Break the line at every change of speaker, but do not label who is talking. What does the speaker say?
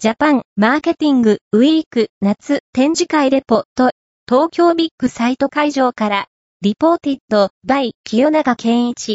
ジャパンマーケティングウィーク夏展示会レポート東京ビッグサイト会場から reported by 清永健一。